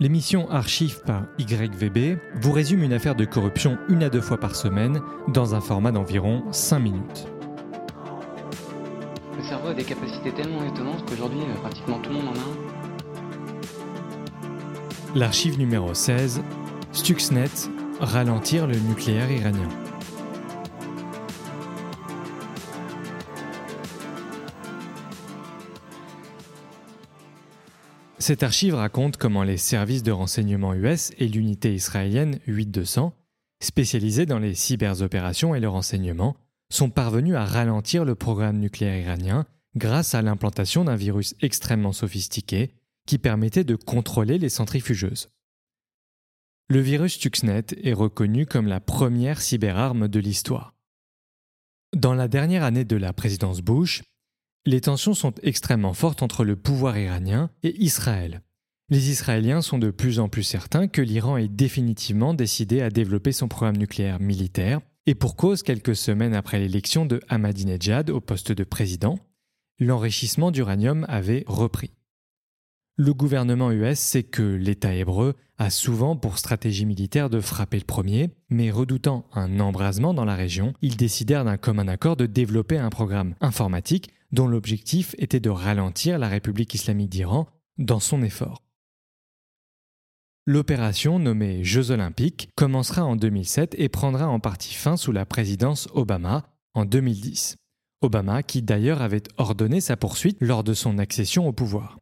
L'émission Archive par YVB vous résume une affaire de corruption une à deux fois par semaine dans un format d'environ 5 minutes. Le cerveau a des capacités tellement étonnantes qu'aujourd'hui, euh, pratiquement tout le monde en a un. L'archive numéro 16, Stuxnet, ralentir le nucléaire iranien. Cette archive raconte comment les services de renseignement US et l'unité israélienne 8200, spécialisés dans les cyberopérations et le renseignement, sont parvenus à ralentir le programme nucléaire iranien grâce à l'implantation d'un virus extrêmement sophistiqué qui permettait de contrôler les centrifugeuses. Le virus Stuxnet est reconnu comme la première cyberarme de l'histoire. Dans la dernière année de la présidence Bush, les tensions sont extrêmement fortes entre le pouvoir iranien et Israël. Les Israéliens sont de plus en plus certains que l'Iran est définitivement décidé à développer son programme nucléaire militaire, et pour cause quelques semaines après l'élection de Ahmadinejad au poste de président, l'enrichissement d'uranium avait repris. Le gouvernement US sait que l'État hébreu a souvent pour stratégie militaire de frapper le premier, mais redoutant un embrasement dans la région, ils décidèrent d'un commun accord de développer un programme informatique dont l'objectif était de ralentir la République islamique d'Iran dans son effort. L'opération nommée Jeux olympiques commencera en 2007 et prendra en partie fin sous la présidence Obama en 2010. Obama qui d'ailleurs avait ordonné sa poursuite lors de son accession au pouvoir.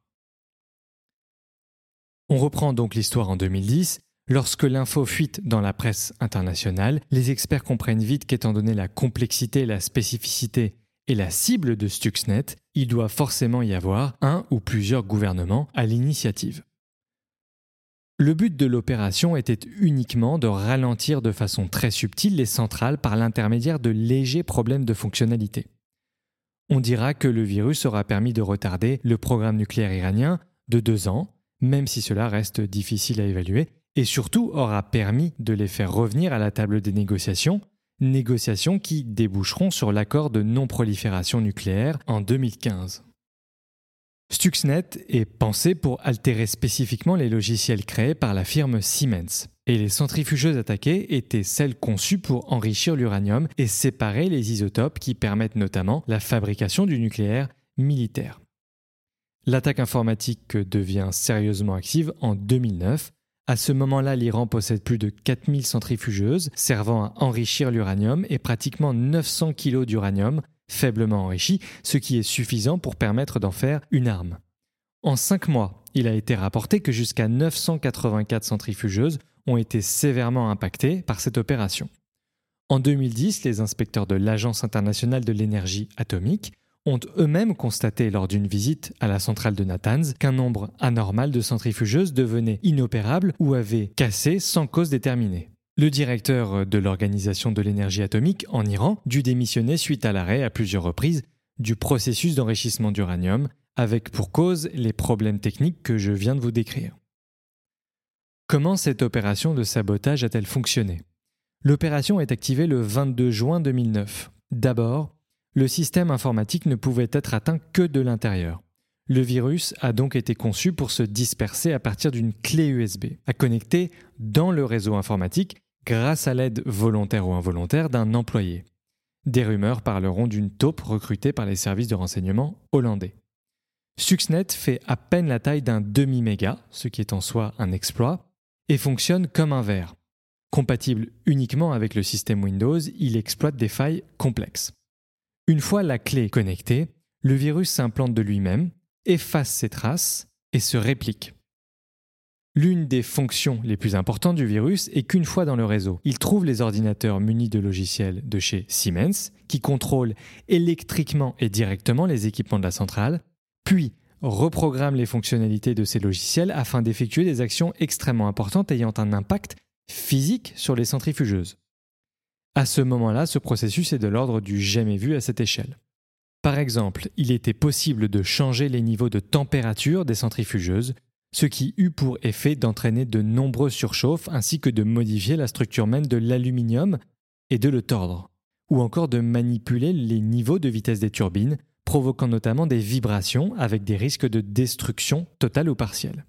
On reprend donc l'histoire en 2010. Lorsque l'info fuite dans la presse internationale, les experts comprennent vite qu'étant donné la complexité, la spécificité et la cible de Stuxnet, il doit forcément y avoir un ou plusieurs gouvernements à l'initiative. Le but de l'opération était uniquement de ralentir de façon très subtile les centrales par l'intermédiaire de légers problèmes de fonctionnalité. On dira que le virus aura permis de retarder le programme nucléaire iranien de deux ans, même si cela reste difficile à évaluer, et surtout aura permis de les faire revenir à la table des négociations négociations qui déboucheront sur l'accord de non-prolifération nucléaire en 2015. Stuxnet est pensé pour altérer spécifiquement les logiciels créés par la firme Siemens, et les centrifugeuses attaquées étaient celles conçues pour enrichir l'uranium et séparer les isotopes qui permettent notamment la fabrication du nucléaire militaire. L'attaque informatique devient sérieusement active en 2009 à ce moment-là, l'Iran possède plus de 4000 centrifugeuses servant à enrichir l'uranium et pratiquement 900 kg d'uranium faiblement enrichi, ce qui est suffisant pour permettre d'en faire une arme. En 5 mois, il a été rapporté que jusqu'à 984 centrifugeuses ont été sévèrement impactées par cette opération. En 2010, les inspecteurs de l'Agence internationale de l'énergie atomique ont eux-mêmes constaté lors d'une visite à la centrale de Natanz qu'un nombre anormal de centrifugeuses devenait inopérable ou avait cassé sans cause déterminée. Le directeur de l'Organisation de l'énergie atomique en Iran dut démissionner suite à l'arrêt à plusieurs reprises du processus d'enrichissement d'uranium, avec pour cause les problèmes techniques que je viens de vous décrire. Comment cette opération de sabotage a-t-elle fonctionné? L'opération est activée le 22 juin 2009. D'abord, le système informatique ne pouvait être atteint que de l'intérieur. Le virus a donc été conçu pour se disperser à partir d'une clé USB, à connecter dans le réseau informatique grâce à l'aide volontaire ou involontaire d'un employé. Des rumeurs parleront d'une taupe recrutée par les services de renseignement hollandais. Stuxnet fait à peine la taille d'un demi-méga, ce qui est en soi un exploit, et fonctionne comme un verre. Compatible uniquement avec le système Windows, il exploite des failles complexes. Une fois la clé connectée, le virus s'implante de lui-même, efface ses traces et se réplique. L'une des fonctions les plus importantes du virus est qu'une fois dans le réseau, il trouve les ordinateurs munis de logiciels de chez Siemens, qui contrôlent électriquement et directement les équipements de la centrale, puis reprogramme les fonctionnalités de ces logiciels afin d'effectuer des actions extrêmement importantes ayant un impact physique sur les centrifugeuses. À ce moment-là, ce processus est de l'ordre du jamais vu à cette échelle. Par exemple, il était possible de changer les niveaux de température des centrifugeuses, ce qui eut pour effet d'entraîner de nombreuses surchauffes ainsi que de modifier la structure même de l'aluminium et de le tordre, ou encore de manipuler les niveaux de vitesse des turbines, provoquant notamment des vibrations avec des risques de destruction totale ou partielle.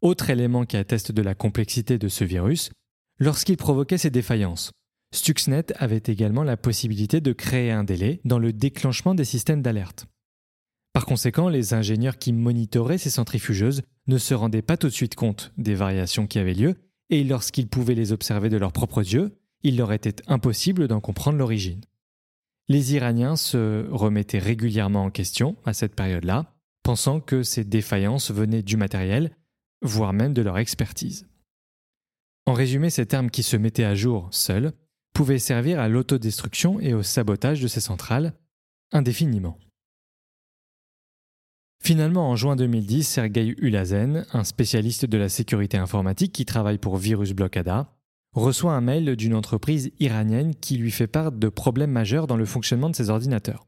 Autre élément qui atteste de la complexité de ce virus, lorsqu'il provoquait ces défaillances, Stuxnet avait également la possibilité de créer un délai dans le déclenchement des systèmes d'alerte. Par conséquent, les ingénieurs qui monitoraient ces centrifugeuses ne se rendaient pas tout de suite compte des variations qui avaient lieu, et lorsqu'ils pouvaient les observer de leurs propres yeux, il leur était impossible d'en comprendre l'origine. Les Iraniens se remettaient régulièrement en question à cette période-là, pensant que ces défaillances venaient du matériel, voire même de leur expertise. En résumé, cette arme qui se mettait à jour seule pouvait servir à l'autodestruction et au sabotage de ces centrales indéfiniment. Finalement, en juin 2010, Sergei Ulazen, un spécialiste de la sécurité informatique qui travaille pour Virus Blockada, reçoit un mail d'une entreprise iranienne qui lui fait part de problèmes majeurs dans le fonctionnement de ses ordinateurs.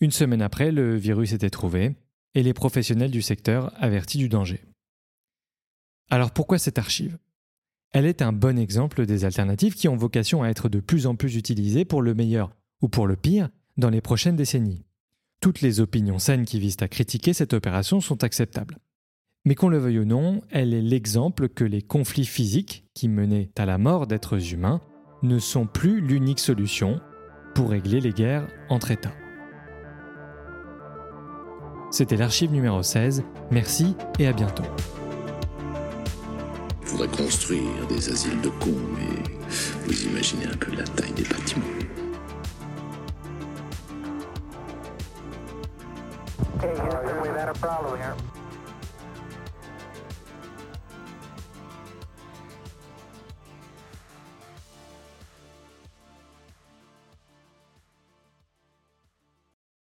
Une semaine après, le virus était trouvé et les professionnels du secteur avertis du danger. Alors pourquoi cette archive? Elle est un bon exemple des alternatives qui ont vocation à être de plus en plus utilisées pour le meilleur ou pour le pire dans les prochaines décennies. Toutes les opinions saines qui visent à critiquer cette opération sont acceptables. Mais qu'on le veuille ou non, elle est l'exemple que les conflits physiques, qui menaient à la mort d'êtres humains, ne sont plus l'unique solution pour régler les guerres entre États. C'était l'archive numéro 16. Merci et à bientôt. Faudrait construire des asiles de cons, mais vous imaginez un peu la taille des bâtiments.